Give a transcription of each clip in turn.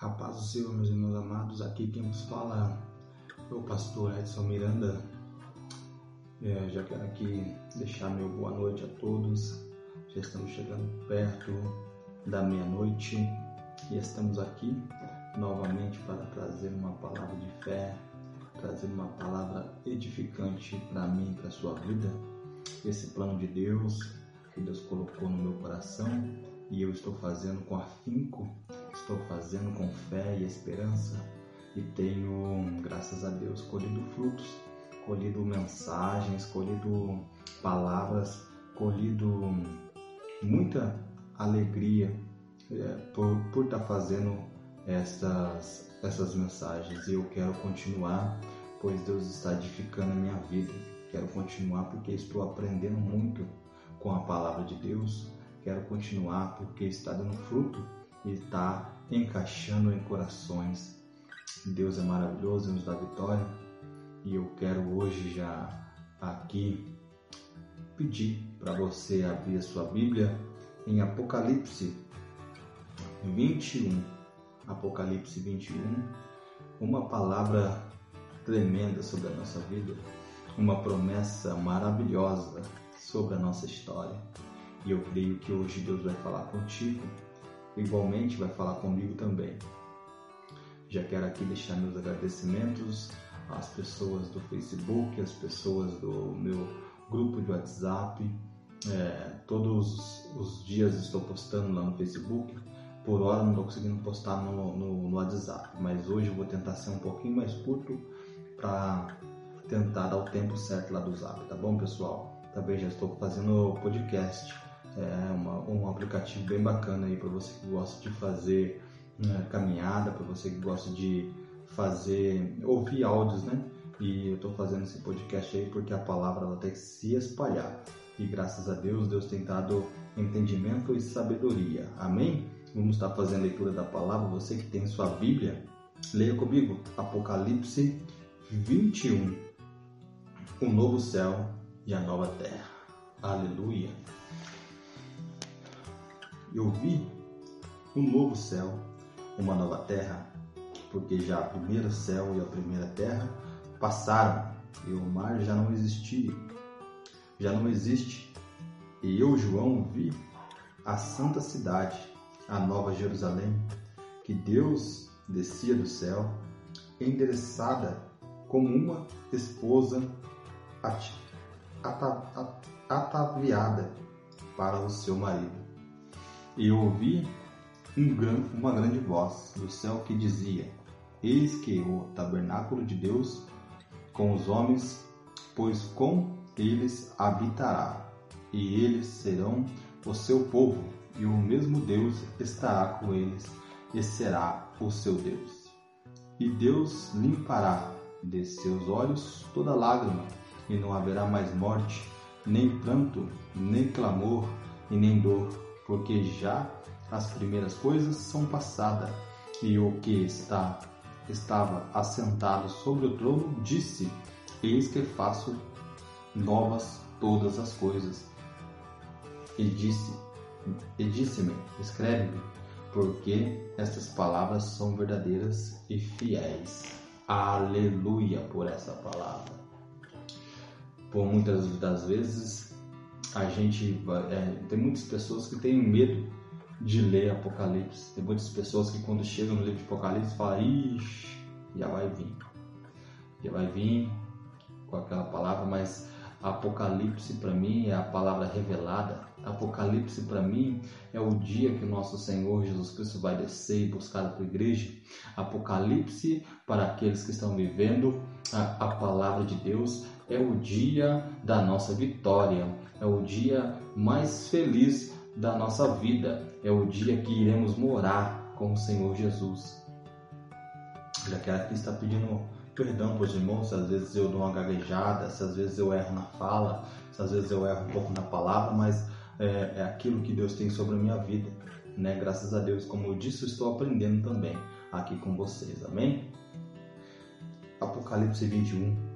Rapaz do Senhor, meus irmãos amados, aqui quem nos fala é o pastor Edson Miranda. É, já quero aqui deixar meu boa noite a todos. Já estamos chegando perto da meia-noite e estamos aqui novamente para trazer uma palavra de fé, trazer uma palavra edificante para mim, para a sua vida. Esse plano de Deus que Deus colocou no meu coração e eu estou fazendo com afinco, estou fazendo com fé e esperança e tenho, graças a Deus, colhido frutos, colhido mensagens, colhido palavras, colhido muita alegria é, por, por estar fazendo essas, essas mensagens e eu quero continuar, pois Deus está edificando a minha vida. Quero continuar porque estou aprendendo muito com a palavra de Deus Quero continuar porque está dando fruto e está encaixando em corações. Deus é maravilhoso e nos dá vitória. E eu quero hoje já aqui pedir para você abrir a sua Bíblia em Apocalipse 21. Apocalipse 21, uma palavra tremenda sobre a nossa vida, uma promessa maravilhosa sobre a nossa história. E eu creio que hoje Deus vai falar contigo, igualmente vai falar comigo também. Já quero aqui deixar meus agradecimentos às pessoas do Facebook, às pessoas do meu grupo de WhatsApp. É, todos os dias estou postando lá no Facebook. Por hora não estou conseguindo postar no, no, no WhatsApp, mas hoje vou tentar ser um pouquinho mais curto para tentar dar o tempo certo lá do Zap, tá bom, pessoal? Também já estou fazendo podcast é uma, um aplicativo bem bacana aí para você que gosta de fazer né, caminhada, para você que gosta de fazer ouvir áudios, né? E eu estou fazendo esse podcast aí porque a palavra ela tem que se espalhar. E graças a Deus, Deus tem dado entendimento e sabedoria. Amém? Vamos estar fazendo a leitura da palavra. Você que tem sua Bíblia, leia comigo Apocalipse 21. O novo céu e a nova terra. Aleluia eu vi um novo céu, uma nova terra, porque já o primeiro céu e a primeira terra passaram e o mar já não existia, já não existe. E eu, João, vi a santa cidade, a nova Jerusalém, que Deus descia do céu, endereçada como uma esposa ataviada para o seu marido. E ouvi um gran, uma grande voz do céu que dizia: Eis que o tabernáculo de Deus com os homens, pois com eles habitará, e eles serão o seu povo, e o mesmo Deus estará com eles, e será o seu Deus. E Deus limpará de seus olhos toda lágrima, e não haverá mais morte, nem pranto, nem clamor, e nem dor porque já as primeiras coisas são passadas. E o que está estava assentado sobre o trono disse: Eis que faço novas todas as coisas. E disse: E disse-me: Escreve-me, porque estas palavras são verdadeiras e fiéis. Aleluia por essa palavra. Por muitas das vezes a gente é, tem muitas pessoas que têm medo de ler Apocalipse. Tem muitas pessoas que quando chegam no livro de Apocalipse falam, ixi, já vai vir. Já vai vir com aquela palavra, mas Apocalipse para mim é a palavra revelada. Apocalipse para mim é o dia que nosso Senhor Jesus Cristo vai descer e buscar a tua igreja. Apocalipse para aqueles que estão vivendo a, a palavra de Deus é o dia da nossa vitória, é o dia mais feliz da nossa vida, é o dia que iremos morar com o Senhor Jesus. Já que aqui está pedindo perdão para os irmãos, se às vezes eu dou uma gaguejada, se às vezes eu erro na fala, se às vezes eu erro um pouco na palavra, mas é, é aquilo que Deus tem sobre a minha vida. Né? Graças a Deus, como eu disse, estou aprendendo também aqui com vocês. Amém? Apocalipse 21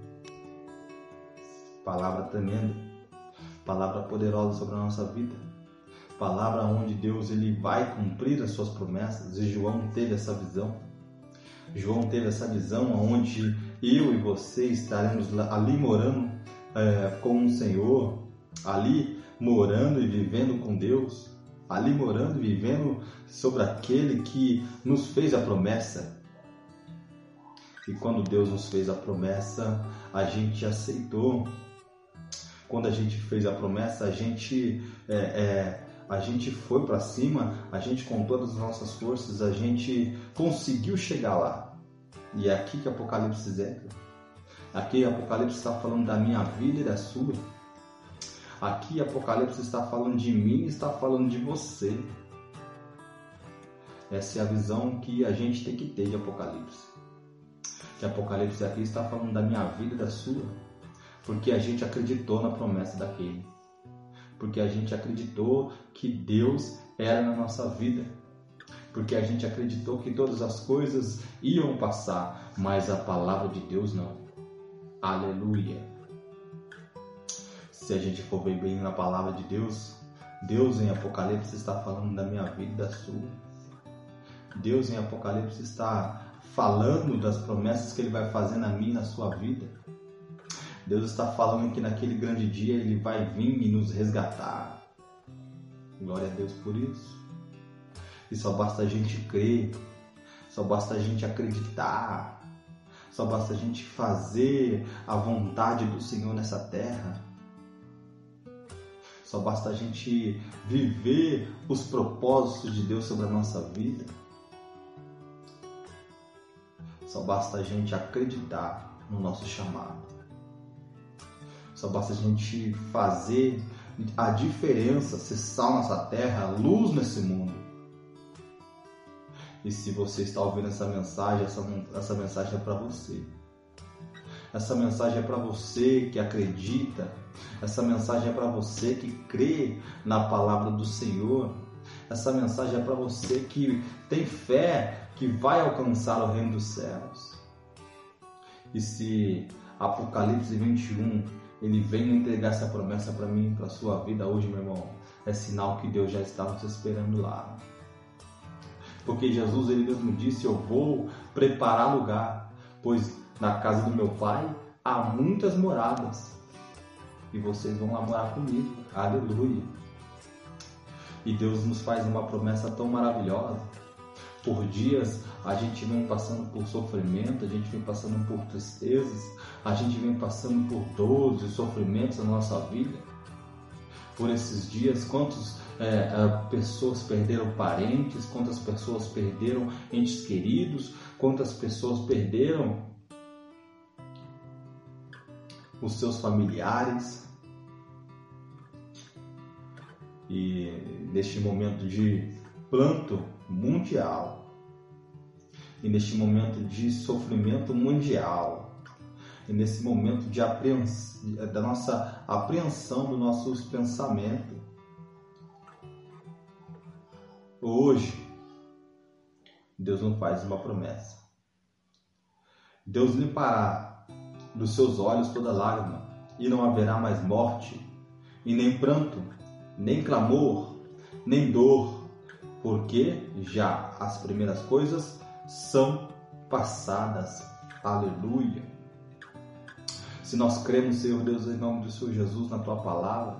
palavra tremenda, palavra poderosa sobre a nossa vida, palavra onde Deus ele vai cumprir as suas promessas. E João teve essa visão. João teve essa visão onde eu e você estaremos ali morando é, com o Senhor, ali morando e vivendo com Deus, ali morando e vivendo sobre aquele que nos fez a promessa. E quando Deus nos fez a promessa, a gente aceitou. Quando a gente fez a promessa, a gente é, é, a gente foi para cima, a gente com todas as nossas forças, a gente conseguiu chegar lá. E é aqui que Apocalipse entra. Aqui Apocalipse está falando da minha vida e da sua. Aqui Apocalipse está falando de mim e está falando de você. Essa é a visão que a gente tem que ter de Apocalipse. Que Apocalipse aqui está falando da minha vida e da sua. Porque a gente acreditou na promessa daquele. Porque a gente acreditou que Deus era na nossa vida. Porque a gente acreditou que todas as coisas iam passar, mas a palavra de Deus não. Aleluia. Se a gente for ver bem na palavra de Deus, Deus em Apocalipse está falando da minha vida da sua. Deus em Apocalipse está falando das promessas que Ele vai fazer na minha na sua vida. Deus está falando que naquele grande dia Ele vai vir e nos resgatar. Glória a Deus por isso. E só basta a gente crer, só basta a gente acreditar, só basta a gente fazer a vontade do Senhor nessa terra. Só basta a gente viver os propósitos de Deus sobre a nossa vida. Só basta a gente acreditar no nosso chamado. Só basta a gente fazer a diferença, ser sal nessa terra, luz nesse mundo. E se você está ouvindo essa mensagem, essa, essa mensagem é para você. Essa mensagem é para você que acredita. Essa mensagem é para você que crê na palavra do Senhor. Essa mensagem é para você que tem fé que vai alcançar o reino dos céus. E se Apocalipse 21 ele vem entregar essa promessa para mim, para sua vida hoje, meu irmão, é sinal que Deus já está nos esperando lá. Porque Jesus ele mesmo disse: Eu vou preparar lugar, pois na casa do meu pai há muitas moradas e vocês vão lá morar comigo. Aleluia. E Deus nos faz uma promessa tão maravilhosa. Por dias a gente vem passando por sofrimento, a gente vem passando por tristezas, a gente vem passando por dores e sofrimentos na nossa vida. Por esses dias, quantas é, é, pessoas perderam parentes, quantas pessoas perderam entes queridos, quantas pessoas perderam os seus familiares. E neste momento de planto mundial, e neste momento de sofrimento mundial, e nesse momento de da nossa apreensão dos nossos pensamentos, hoje, Deus não faz uma promessa. Deus limpará dos seus olhos toda lágrima, e não haverá mais morte, e nem pranto, nem clamor, nem dor, porque já as primeiras coisas são passadas. Aleluia. Se nós cremos, Senhor Deus, em nome do Senhor Jesus, na tua palavra,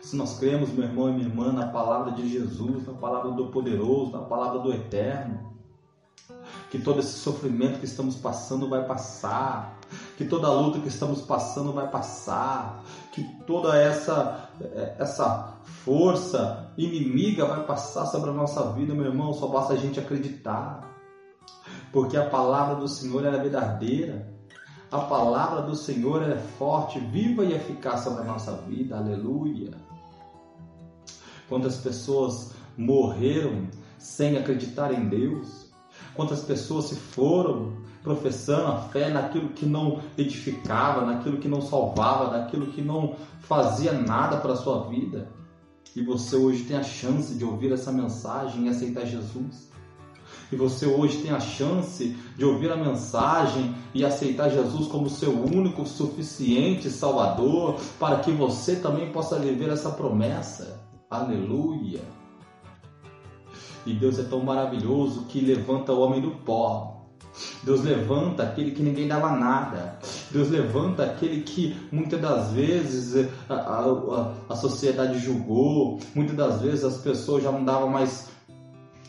se nós cremos, meu irmão e minha irmã, na palavra de Jesus, na palavra do poderoso, na palavra do eterno, que todo esse sofrimento que estamos passando vai passar, que toda luta que estamos passando vai passar, que toda essa essa força inimiga vai passar sobre a nossa vida, meu irmão, só basta a gente acreditar. Porque a palavra do Senhor é verdadeira. A palavra do Senhor é forte, viva e eficaz sobre a nossa vida. Aleluia. Quantas pessoas morreram sem acreditar em Deus? Quantas pessoas se foram professando a fé naquilo que não edificava, naquilo que não salvava, naquilo que não fazia nada para a sua vida. E você hoje tem a chance de ouvir essa mensagem e aceitar Jesus. E você hoje tem a chance de ouvir a mensagem e aceitar Jesus como seu único, suficiente Salvador, para que você também possa viver essa promessa. Aleluia. E Deus é tão maravilhoso que levanta o homem do pó. Deus levanta aquele que ninguém dava nada. Deus levanta aquele que muitas das vezes a, a, a sociedade julgou, muitas das vezes as pessoas já não davam mais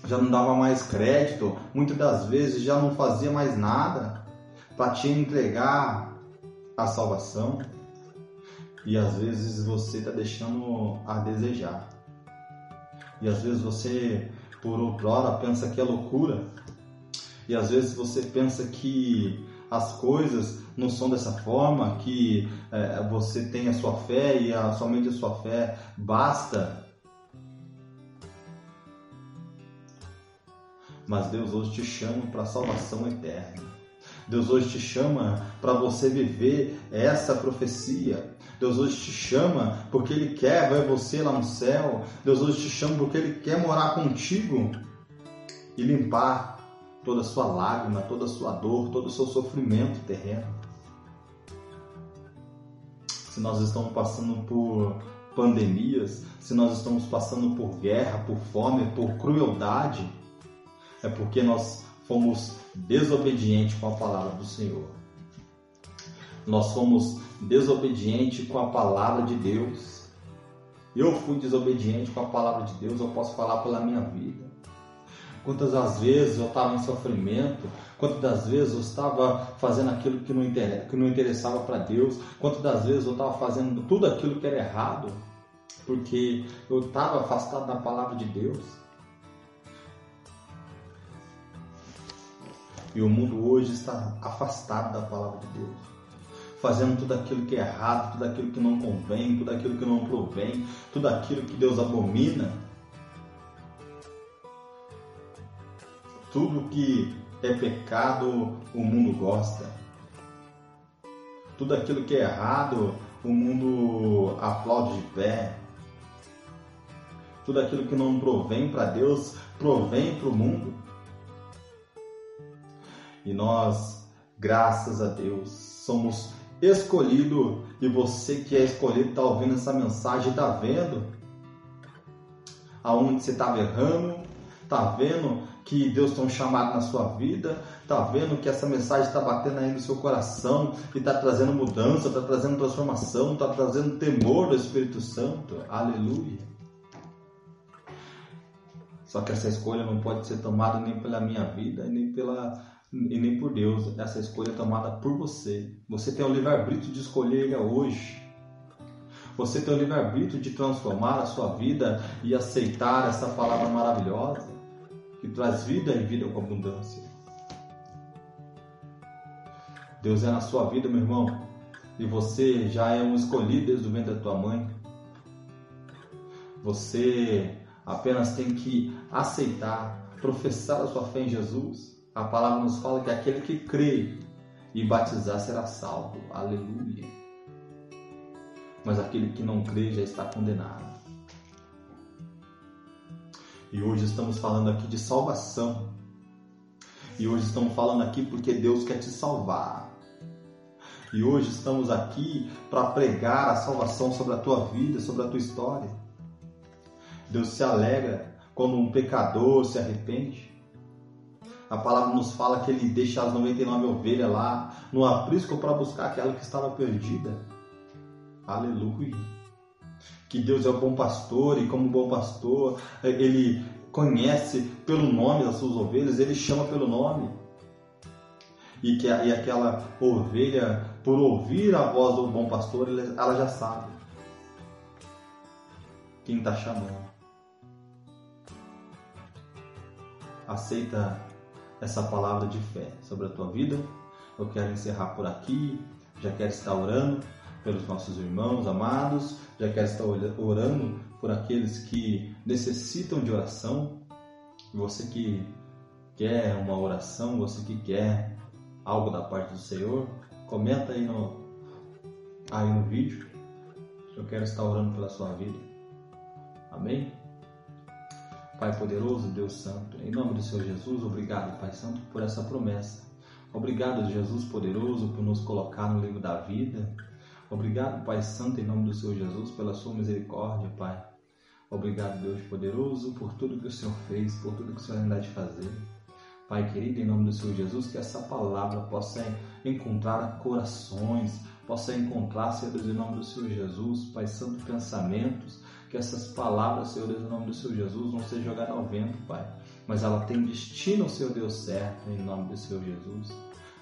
já não dava mais crédito, muitas das vezes já não fazia mais nada para te entregar a salvação. E às vezes você está deixando a desejar. E às vezes você, por outrora, pensa que é loucura. E às vezes você pensa que as coisas não são dessa forma, que é, você tem a sua fé e a, somente a sua fé basta. Mas Deus hoje te chama para a salvação eterna. Deus hoje te chama para você viver essa profecia. Deus hoje te chama porque Ele quer ver você lá no céu. Deus hoje te chama porque Ele quer morar contigo e limpar toda a sua lágrima, toda a sua dor, todo o seu sofrimento terreno. Se nós estamos passando por pandemias, se nós estamos passando por guerra, por fome, por crueldade, é porque nós fomos desobedientes com a palavra do Senhor. Nós fomos desobedientes com a palavra de Deus. Eu fui desobediente com a palavra de Deus, eu posso falar pela minha vida. Quantas das vezes eu estava em sofrimento, quantas das vezes eu estava fazendo aquilo que não, que não interessava para Deus, quantas das vezes eu estava fazendo tudo aquilo que era errado, porque eu estava afastado da palavra de Deus. E o mundo hoje está afastado da palavra de Deus fazendo tudo aquilo que é errado, tudo aquilo que não convém, tudo aquilo que não provém, tudo aquilo que Deus abomina. Tudo que é pecado, o mundo gosta. Tudo aquilo que é errado, o mundo aplaude de pé. Tudo aquilo que não provém para Deus, provém para o mundo. E nós, graças a Deus, somos escolhidos. E você que é escolhido está ouvindo essa mensagem, está vendo aonde você estava errando, está vendo que Deus tem um chamado na sua vida, está vendo que essa mensagem está batendo aí no seu coração e está trazendo mudança, está trazendo transformação, está trazendo temor do Espírito Santo. Aleluia. Só que essa escolha não pode ser tomada nem pela minha vida, nem pela e nem por Deus. Essa escolha é tomada por você. Você tem o livre-arbítrio de escolher Ele hoje. Você tem o livre-arbítrio de transformar a sua vida e aceitar essa palavra maravilhosa que traz vida e vida com abundância. Deus é na sua vida, meu irmão, e você já é um escolhido desde o ventre da tua mãe. Você apenas tem que aceitar, professar a sua fé em Jesus. A palavra nos fala que aquele que crê e batizar será salvo. Aleluia. Mas aquele que não crê já está condenado. E hoje estamos falando aqui de salvação. E hoje estamos falando aqui porque Deus quer te salvar. E hoje estamos aqui para pregar a salvação sobre a tua vida, sobre a tua história. Deus se alegra quando um pecador se arrepende. A palavra nos fala que ele deixa as 99 ovelhas lá no aprisco para buscar aquela que estava perdida. Aleluia que Deus é o bom pastor e como bom pastor ele conhece pelo nome das suas ovelhas, ele chama pelo nome. E que e aquela ovelha, por ouvir a voz do bom pastor, ela já sabe quem está chamando. Aceita essa palavra de fé sobre a tua vida. Eu quero encerrar por aqui. Já quero estar orando pelos nossos irmãos amados, já quero estar orando por aqueles que necessitam de oração. Você que quer uma oração, você que quer algo da parte do Senhor, comenta aí no, aí no vídeo. Eu quero estar orando pela sua vida. Amém? Pai poderoso, Deus santo, em nome do Senhor Jesus, obrigado, Pai Santo, por essa promessa. Obrigado, Jesus poderoso, por nos colocar no livro da vida. Obrigado, Pai Santo, em nome do Senhor Jesus, pela sua misericórdia, Pai. Obrigado, Deus poderoso, por tudo que o Senhor fez, por tudo que o Senhor ainda de fazer. Pai querido, em nome do Senhor Jesus, que essa palavra possa encontrar corações, possa encontrar, Senhor Deus, em nome do Senhor Jesus, Pai Santo, pensamentos, que essas palavras, Senhor Deus, em nome do Senhor Jesus, não sejam jogadas ao vento, Pai, mas ela tem destino, Senhor Deus, certo, em nome do Senhor Jesus.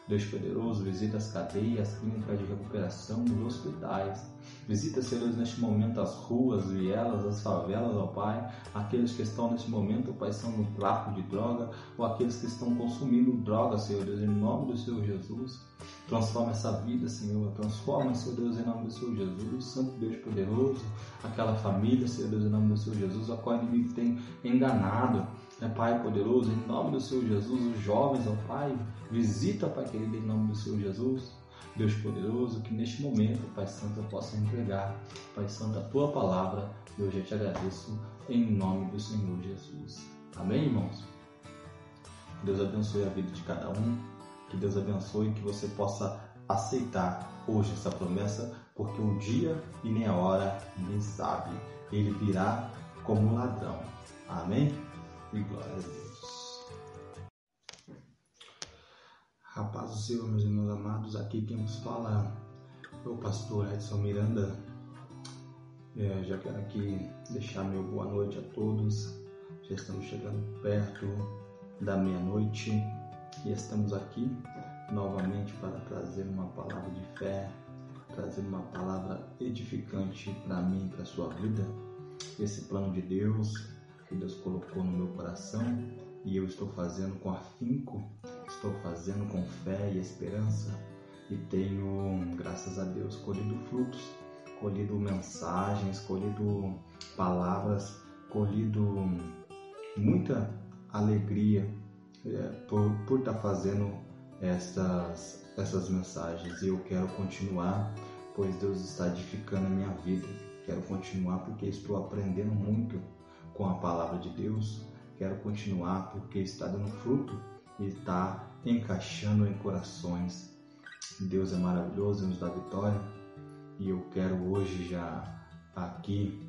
Deus poderoso, visita as cadeias, clínicas de recuperação, os hospitais. Visita, Senhor neste momento as ruas, vielas, as favelas, ó Pai. Aqueles que estão neste momento, Pai, são no tráfico de droga, ou aqueles que estão consumindo droga, Senhor Deus, em nome do Senhor Jesus. Transforma essa vida, Senhor. Transforma, Senhor Deus, em nome do Senhor Jesus. Santo Deus poderoso. Aquela família, Senhor Deus, em nome do Senhor Jesus, a qual o inimigo tem enganado. É Pai poderoso, em nome do Senhor Jesus, os jovens, ó Pai, visita, Pai querido, em nome do Senhor Jesus. Deus poderoso, que neste momento, Pai Santo, eu possa entregar, Pai Santo, a tua palavra. Eu já te agradeço em nome do Senhor Jesus. Amém, irmãos? Que Deus abençoe a vida de cada um. Que Deus abençoe que você possa aceitar hoje essa promessa, porque o dia e nem a hora nem sabe. Ele virá como um ladrão. Amém? E glória a Deus. Rapaz do Senhor, meus irmãos amados, aqui quem nos fala é o pastor Edson Miranda. É, já quero aqui deixar meu boa noite a todos. Já estamos chegando perto da meia-noite e estamos aqui novamente para trazer uma palavra de fé, trazer uma palavra edificante para mim, para a sua vida. Esse plano de Deus que Deus colocou no meu coração e eu estou fazendo com afinco, estou fazendo com fé e esperança e tenho, graças a Deus, colhido frutos, colhido mensagens, colhido palavras, colhido muita alegria é, por, por estar fazendo essas, essas mensagens e eu quero continuar, pois Deus está edificando a minha vida. Quero continuar porque estou aprendendo muito com a palavra de Deus. Quero continuar porque está dando fruto e está encaixando em corações. Deus é maravilhoso, Deus nos dá vitória. E eu quero hoje já aqui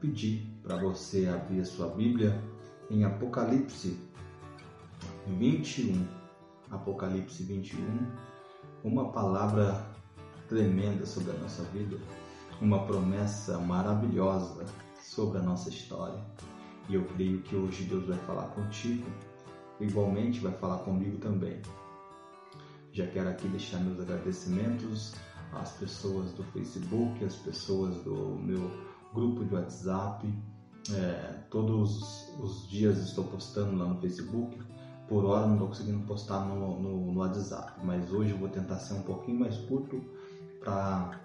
pedir para você abrir a sua Bíblia em Apocalipse 21. Apocalipse 21. Uma palavra tremenda sobre a nossa vida, uma promessa maravilhosa sobre a nossa história. E eu creio que hoje Deus vai falar contigo, igualmente vai falar comigo também. Já quero aqui deixar meus agradecimentos às pessoas do Facebook, às pessoas do meu grupo de WhatsApp. É, todos os dias estou postando lá no Facebook. Por hora não estou conseguindo postar no, no, no WhatsApp, mas hoje eu vou tentar ser um pouquinho mais curto para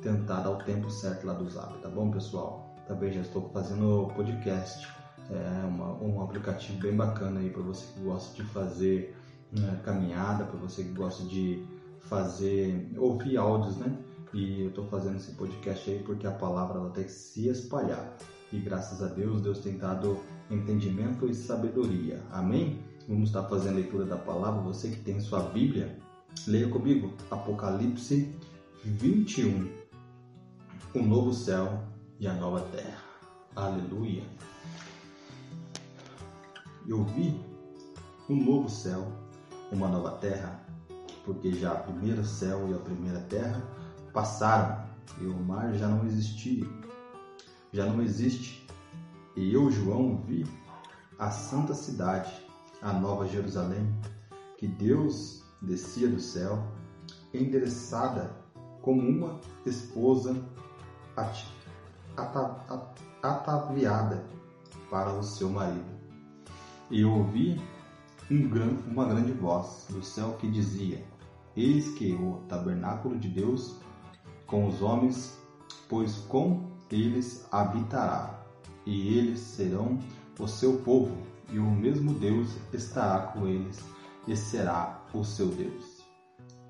tentar dar o tempo certo lá do Zap, tá bom, pessoal? Também já estou fazendo podcast. É uma, um aplicativo bem bacana aí para você que gosta de fazer né, caminhada, para você que gosta de fazer ouvir áudios, né? E eu estou fazendo esse podcast aí porque a palavra ela tem que se espalhar. E graças a Deus, Deus tem dado entendimento e sabedoria. Amém? Vamos estar fazendo a leitura da palavra. Você que tem sua Bíblia, leia comigo Apocalipse 21. O novo céu e a nova terra. Aleluia. Eu vi um novo céu, uma nova terra, porque já o primeiro céu e a primeira terra passaram e o mar já não existia, já não existe. E eu, João, vi a santa cidade, a nova Jerusalém, que Deus descia do céu, endereçada como uma esposa ataviada para o seu marido. E ouvi um gran, uma grande voz do céu que dizia: Eis que o tabernáculo de Deus com os homens, pois com eles habitará, e eles serão o seu povo, e o mesmo Deus estará com eles, e será o seu Deus.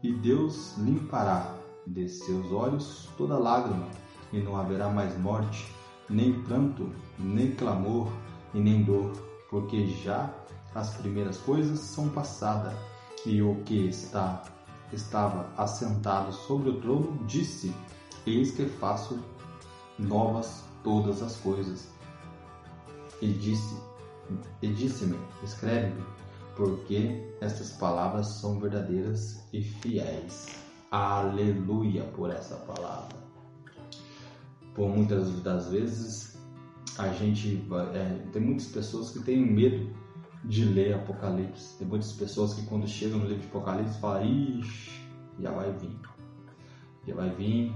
E Deus limpará de seus olhos toda lágrima, e não haverá mais morte, nem pranto, nem clamor e nem dor, porque já as primeiras coisas são passadas. E o que está estava assentado sobre o trono disse: Eis que faço novas todas as coisas. e disse: E disse-me: Escreve-me, porque estas palavras são verdadeiras e fiéis. Aleluia por essa palavra. Por muitas das vezes a gente é, tem muitas pessoas que têm medo de ler Apocalipse. Tem muitas pessoas que quando chegam no livro de Apocalipse falam, ixi, já vai vir. Já vai vir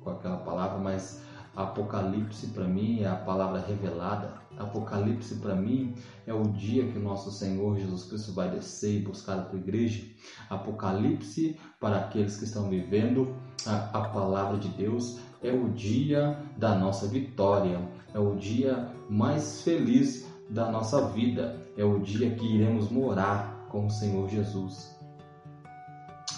com aquela palavra, mas Apocalipse para mim é a palavra revelada. Apocalipse para mim é o dia que nosso Senhor Jesus Cristo vai descer e buscar a tua igreja. Apocalipse para aqueles que estão vivendo a, a palavra de Deus é o dia da nossa vitória, é o dia mais feliz da nossa vida, é o dia que iremos morar com o Senhor Jesus.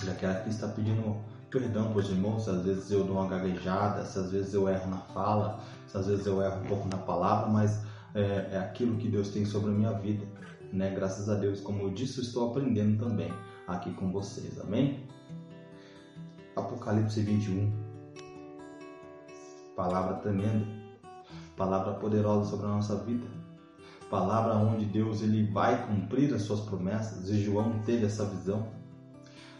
Já quero aqui estar pedindo perdão para os irmãos se às vezes eu dou uma gaguejada, se às vezes eu erro na fala, se às vezes eu erro um pouco na palavra, mas é, é aquilo que Deus tem sobre a minha vida. Né? Graças a Deus, como eu disse, eu estou aprendendo também aqui com vocês. Amém? Apocalipse 21. Palavra tremenda. Palavra poderosa sobre a nossa vida. Palavra onde Deus ele vai cumprir as suas promessas. E João teve essa visão.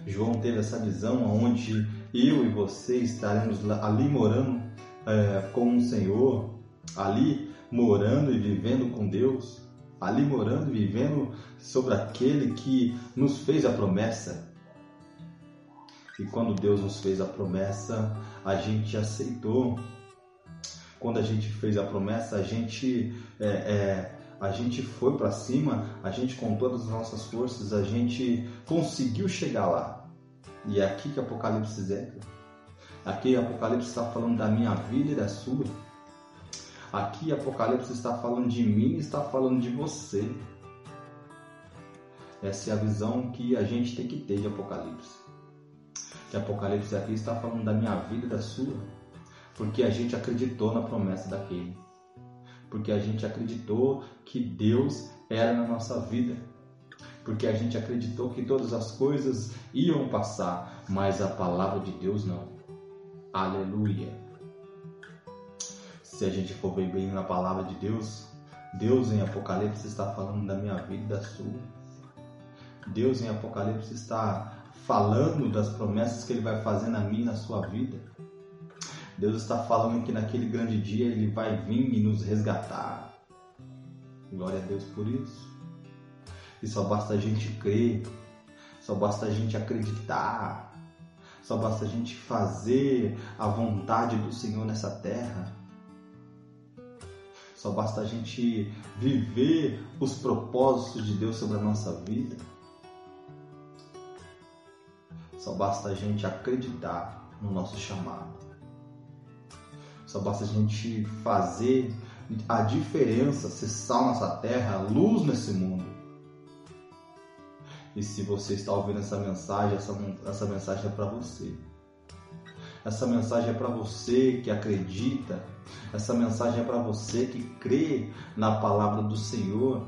João teve essa visão onde eu e você estaremos ali morando é, com o Senhor, ali morando e vivendo com Deus, ali morando e vivendo sobre aquele que nos fez a promessa. E quando Deus nos fez a promessa, a gente aceitou. Quando a gente fez a promessa, a gente é, é, a gente foi para cima, a gente com todas as nossas forças, a gente conseguiu chegar lá. E é aqui que Apocalipse entra. Aqui Apocalipse está falando da minha vida e da sua. Aqui Apocalipse está falando de mim e está falando de você. Essa é a visão que a gente tem que ter de Apocalipse. Que Apocalipse aqui está falando da minha vida e da sua. Porque a gente acreditou na promessa daquele porque a gente acreditou que Deus era na nossa vida. Porque a gente acreditou que todas as coisas iam passar, mas a palavra de Deus não. Aleluia. Se a gente for bem, bem na palavra de Deus, Deus em Apocalipse está falando da minha vida e da sua. Deus em Apocalipse está falando das promessas que Ele vai fazer na minha e na sua vida. Deus está falando que naquele grande dia Ele vai vir e nos resgatar. Glória a Deus por isso. E só basta a gente crer, só basta a gente acreditar, só basta a gente fazer a vontade do Senhor nessa terra. Só basta a gente viver os propósitos de Deus sobre a nossa vida. Só basta a gente acreditar no nosso chamado. Só basta a gente fazer a diferença, ser sal nessa terra, luz nesse mundo. E se você está ouvindo essa mensagem, essa, essa mensagem é para você. Essa mensagem é para você que acredita. Essa mensagem é para você que crê na palavra do Senhor.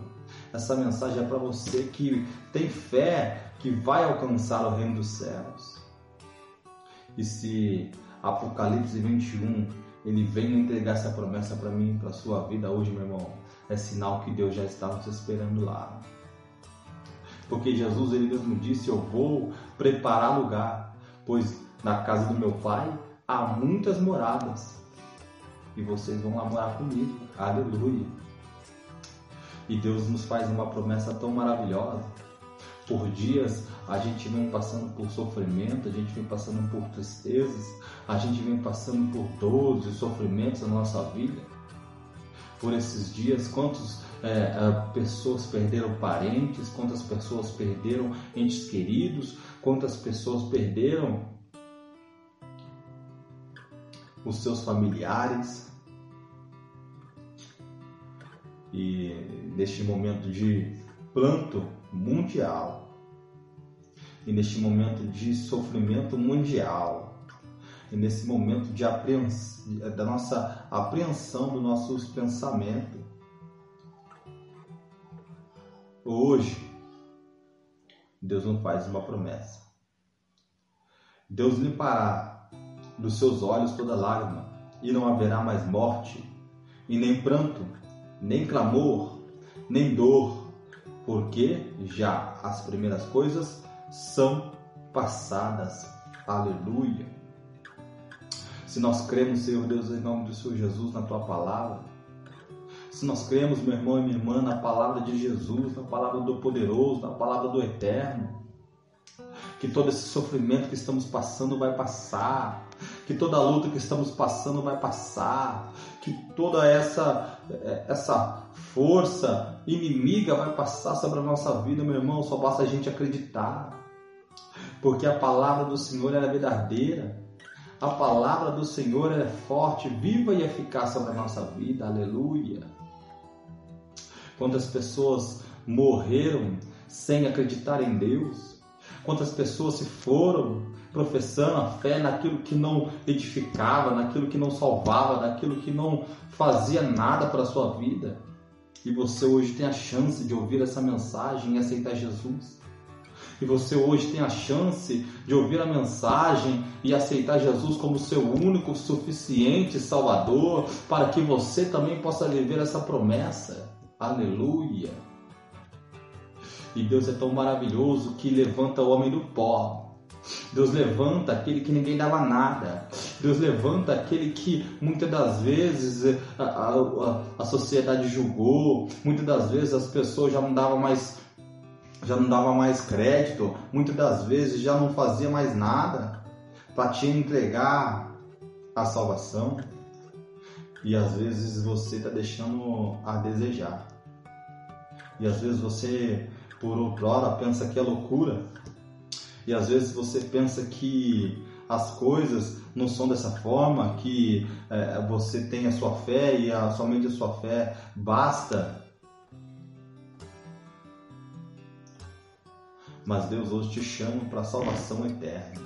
Essa mensagem é para você que tem fé que vai alcançar o reino dos céus. E se Apocalipse 21 ele vem entregar essa promessa para mim, para sua vida hoje, meu irmão. É sinal que Deus já está nos esperando lá. Porque Jesus ele mesmo disse: Eu vou preparar lugar, pois na casa do meu Pai há muitas moradas e vocês vão lá morar comigo. Aleluia. E Deus nos faz uma promessa tão maravilhosa por dias a gente vem passando por sofrimento, a gente vem passando por tristezas, a gente vem passando por dores e sofrimentos na nossa vida. Por esses dias, quantas é, é, pessoas perderam parentes, quantas pessoas perderam entes queridos, quantas pessoas perderam os seus familiares. E neste momento de planto mundial, e neste momento de sofrimento mundial, e nesse momento de da nossa apreensão dos nossos pensamentos. Hoje, Deus nos faz uma promessa. Deus limpará dos seus olhos toda lágrima, e não haverá mais morte, e nem pranto, nem clamor, nem dor, porque já as primeiras coisas são passadas. Aleluia. Se nós cremos, Senhor Deus, em nome do Senhor Jesus, na tua palavra, se nós cremos, meu irmão e minha irmã, na palavra de Jesus, na palavra do poderoso, na palavra do eterno, que todo esse sofrimento que estamos passando vai passar, que toda a luta que estamos passando vai passar, que toda essa essa força inimiga vai passar sobre a nossa vida, meu irmão, só basta a gente acreditar. Porque a palavra do Senhor é verdadeira. A palavra do Senhor é forte, viva e eficaz sobre a nossa vida. Aleluia. Quantas pessoas morreram sem acreditar em Deus? Quantas pessoas se foram professando a fé naquilo que não edificava, naquilo que não salvava, naquilo que não fazia nada para a sua vida? E você hoje tem a chance de ouvir essa mensagem e aceitar Jesus. E você hoje tem a chance de ouvir a mensagem e aceitar Jesus como seu único, suficiente Salvador, para que você também possa viver essa promessa. Aleluia! E Deus é tão maravilhoso que levanta o homem do pó. Deus levanta aquele que ninguém dava nada. Deus levanta aquele que muitas das vezes a, a, a sociedade julgou, muitas das vezes as pessoas já não davam mais já não dava mais crédito, muitas das vezes já não fazia mais nada para te entregar a salvação. E às vezes você está deixando a desejar. E às vezes você por outrora pensa que é loucura. E às vezes você pensa que as coisas não são dessa forma, que é, você tem a sua fé e a, somente a sua fé basta. Mas Deus hoje te chama para a salvação eterna.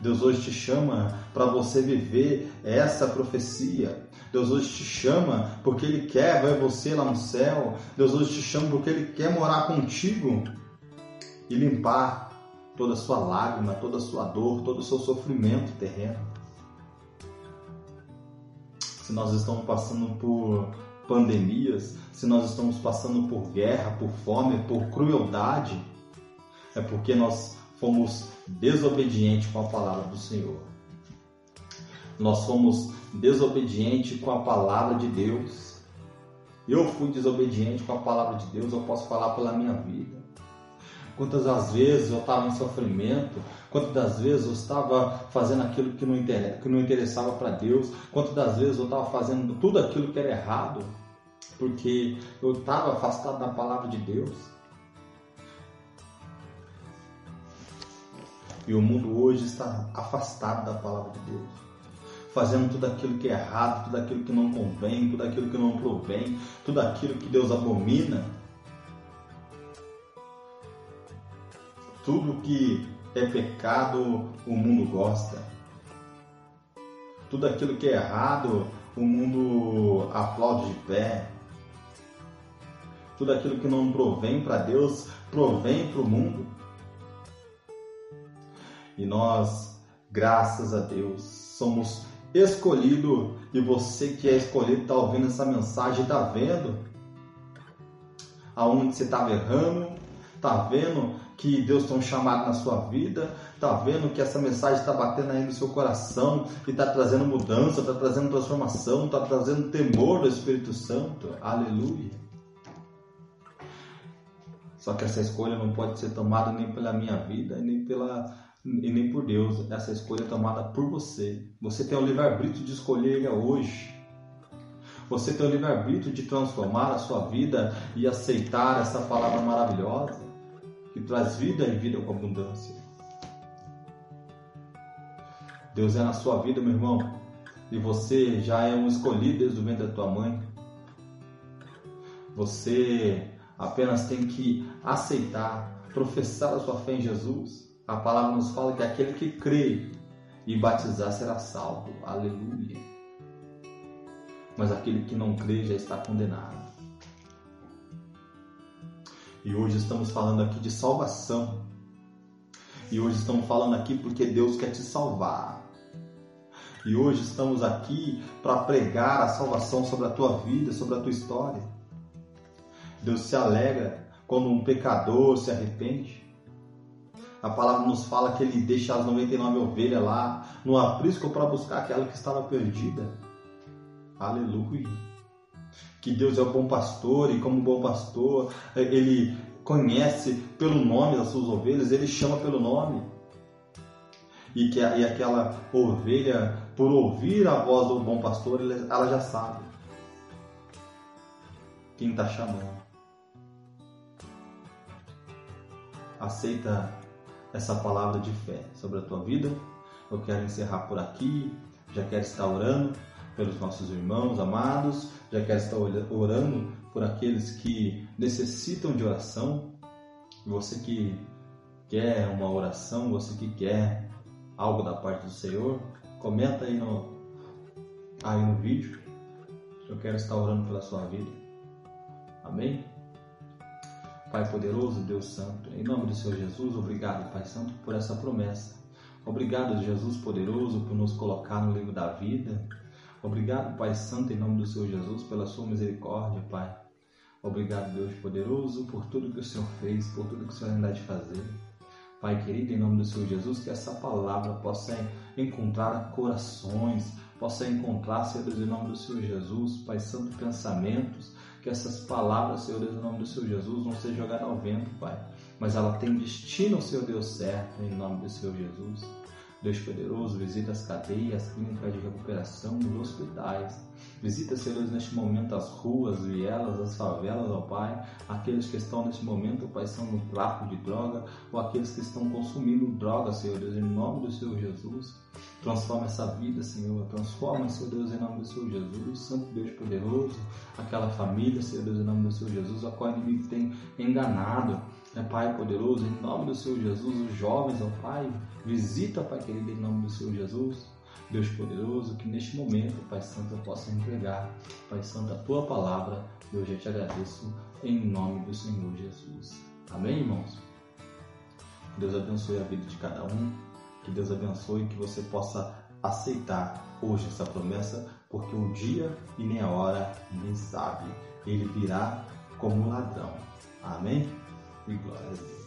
Deus hoje te chama para você viver essa profecia. Deus hoje te chama porque Ele quer ver você lá no céu. Deus hoje te chama porque Ele quer morar contigo e limpar toda a sua lágrima, toda a sua dor, todo o seu sofrimento terreno. Se nós estamos passando por pandemias, se nós estamos passando por guerra, por fome, por crueldade, é porque nós fomos desobedientes com a palavra do Senhor. Nós fomos desobedientes com a palavra de Deus. Eu fui desobediente com a palavra de Deus, eu posso falar pela minha vida. Quantas das vezes eu estava em sofrimento, quantas das vezes eu estava fazendo aquilo que não, que não interessava para Deus, quantas das vezes eu estava fazendo tudo aquilo que era errado, porque eu estava afastado da palavra de Deus. E o mundo hoje está afastado da palavra de Deus. Fazendo tudo aquilo que é errado, tudo aquilo que não convém, tudo aquilo que não provém, tudo aquilo que Deus abomina. Tudo que é pecado, o mundo gosta. Tudo aquilo que é errado, o mundo aplaude de pé. Tudo aquilo que não provém para Deus, provém para o mundo. E nós, graças a Deus, somos escolhidos. E você que é escolhido está ouvindo essa mensagem, está vendo aonde você estava errando, está vendo que Deus tem um chamado na sua vida, está vendo que essa mensagem está batendo aí no seu coração e está trazendo mudança, está trazendo transformação, está trazendo temor do Espírito Santo. Aleluia. Só que essa escolha não pode ser tomada nem pela minha vida, nem pela e nem por Deus. Essa escolha é tomada por você. Você tem o livre-arbítrio de escolher ele hoje. Você tem o livre-arbítrio de transformar a sua vida e aceitar essa palavra maravilhosa que traz vida e vida com abundância. Deus é na sua vida, meu irmão, e você já é um escolhido desde o ventre da tua mãe. Você apenas tem que aceitar, professar a sua fé em Jesus a palavra nos fala que aquele que crê e batizar será salvo. Aleluia. Mas aquele que não crê já está condenado. E hoje estamos falando aqui de salvação. E hoje estamos falando aqui porque Deus quer te salvar. E hoje estamos aqui para pregar a salvação sobre a tua vida, sobre a tua história. Deus se alegra quando um pecador se arrepende. A palavra nos fala que ele deixa as 99 ovelhas lá no aprisco para buscar aquela que estava perdida. Aleluia. Que Deus é o bom pastor e, como bom pastor, ele conhece pelo nome das suas ovelhas, ele chama pelo nome. E que e aquela ovelha, por ouvir a voz do bom pastor, ela já sabe quem está chamando. Aceita essa palavra de fé sobre a tua vida. Eu quero encerrar por aqui. Já quero estar orando pelos nossos irmãos amados. Já quero estar orando por aqueles que necessitam de oração. Você que quer uma oração, você que quer algo da parte do Senhor, comenta aí no, aí no vídeo. Eu quero estar orando pela sua vida. Amém? Pai poderoso, Deus Santo, em nome do Senhor Jesus, obrigado, Pai Santo, por essa promessa. Obrigado, Jesus poderoso, por nos colocar no livro da vida. Obrigado, Pai Santo, em nome do Senhor Jesus, pela sua misericórdia, Pai. Obrigado, Deus poderoso, por tudo que o Senhor fez, por tudo que o Senhor ainda de fazer. Pai querido, em nome do Senhor Jesus, que essa palavra possa encontrar corações, possa encontrar, Senhor Deus, em nome do Senhor Jesus, Pai Santo, pensamentos, que essas palavras, Senhor Deus, em nome do Senhor Jesus, não sejam jogadas ao vento, Pai, mas ela tem destino, Senhor Deus, certo, em nome do Senhor Jesus. Deus poderoso, visita as cadeias, as clínicas de recuperação, os hospitais. Visita, Senhor neste momento as ruas, as vielas, as favelas, ó Pai. Aqueles que estão neste momento, Pai, são no tráfico de droga, ou aqueles que estão consumindo droga, Senhor Deus, em nome do Senhor Jesus. Transforma essa vida, Senhor. Transforma, Senhor Deus, em nome do Senhor Jesus. Santo Deus poderoso. Aquela família, Senhor Deus, em nome do Senhor Jesus, a qual o inimigo tem enganado. É Pai poderoso, em nome do Senhor Jesus, os jovens, ó Pai, visita, Pai querido, em nome do Senhor Jesus. Deus poderoso, que neste momento, Pai Santo, eu possa entregar, Pai Santo, a tua palavra. Eu já te agradeço em nome do Senhor Jesus. Amém, irmãos? Que Deus abençoe a vida de cada um que Deus abençoe que você possa aceitar hoje essa promessa, porque o dia e nem a hora ninguém sabe. Ele virá como ladrão. Amém? E glória a Deus.